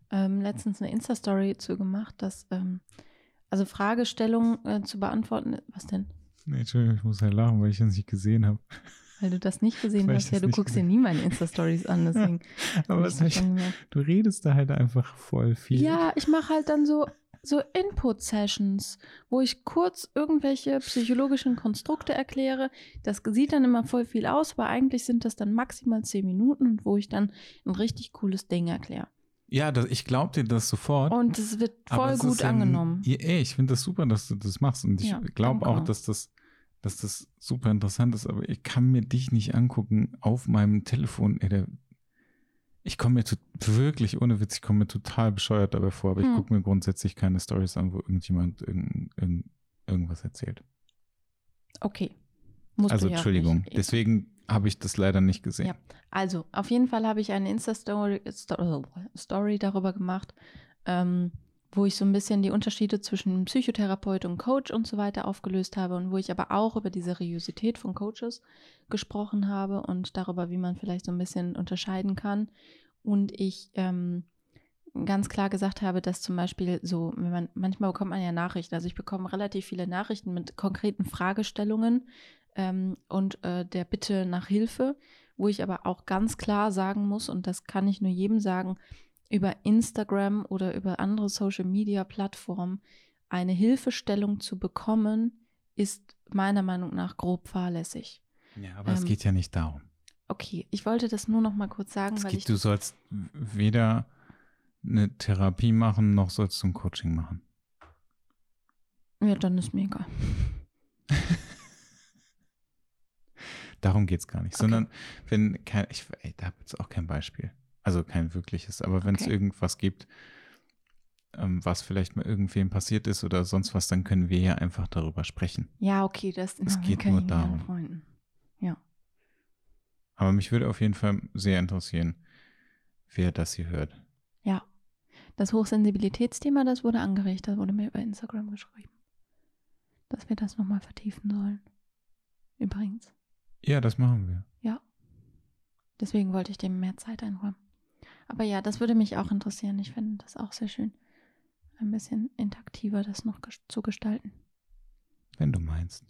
ähm, letztens eine Insta-Story zu gemacht, dass ähm, also Fragestellungen äh, zu beantworten. Was denn? Nee, Entschuldigung, ich muss ja lachen, weil ich das nicht gesehen habe. Weil du das nicht gesehen hast, ja, du guckst dir nie meine Insta-Stories an, deswegen. [LAUGHS] Aber was ich, du redest da halt einfach voll viel. Ja, ich mache halt dann so, so Input-Sessions, wo ich kurz irgendwelche psychologischen Konstrukte erkläre. Das sieht dann immer voll viel aus, aber eigentlich sind das dann maximal zehn Minuten, wo ich dann ein richtig cooles Ding erkläre. Ja, das, ich glaube dir das sofort. Und es wird voll gut angenommen. Ein, ey, ich finde das super, dass du das machst. Und ich ja, glaube auch, dass das, dass das super interessant ist. Aber ich kann mir dich nicht angucken auf meinem Telefon. Ey, der, ich komme mir wirklich, ohne Witz, ich komme mir total bescheuert dabei vor. Aber hm. ich gucke mir grundsätzlich keine Stories an, wo irgendjemand irgend, irgend, irgendwas erzählt. Okay. Musst also, Entschuldigung. Deswegen habe ich das leider nicht gesehen. Ja, also auf jeden Fall habe ich eine Insta-Story Story darüber gemacht, ähm, wo ich so ein bisschen die Unterschiede zwischen Psychotherapeut und Coach und so weiter aufgelöst habe und wo ich aber auch über die Seriosität von Coaches gesprochen habe und darüber, wie man vielleicht so ein bisschen unterscheiden kann. Und ich ähm, ganz klar gesagt habe, dass zum Beispiel so, wenn man, manchmal bekommt man ja Nachrichten, also ich bekomme relativ viele Nachrichten mit konkreten Fragestellungen, ähm, und äh, der Bitte nach Hilfe, wo ich aber auch ganz klar sagen muss, und das kann ich nur jedem sagen, über Instagram oder über andere Social-Media-Plattformen eine Hilfestellung zu bekommen, ist meiner Meinung nach grob fahrlässig. Ja, aber ähm, es geht ja nicht darum. Okay, ich wollte das nur noch mal kurz sagen, es weil geht, ich. Du sollst weder eine Therapie machen, noch sollst du ein Coaching machen. Ja, dann ist mir egal. [LAUGHS] Darum geht es gar nicht. Okay. Sondern wenn kein, ich, ey, da habe jetzt auch kein Beispiel. Also kein wirkliches, aber wenn es okay. irgendwas gibt, ähm, was vielleicht mal irgendwem passiert ist oder sonst was, dann können wir ja einfach darüber sprechen. Ja, okay, das es geht nur darum. Ja. Aber mich würde auf jeden Fall sehr interessieren, wer das hier hört. Ja. Das Hochsensibilitätsthema, das wurde angeregt, das wurde mir über Instagram geschrieben. Dass wir das nochmal vertiefen sollen. Übrigens. Ja, das machen wir. Ja. Deswegen wollte ich dem mehr Zeit einräumen. Aber ja, das würde mich auch interessieren. Ich finde das auch sehr schön, ein bisschen interaktiver das noch zu gestalten. Wenn du meinst.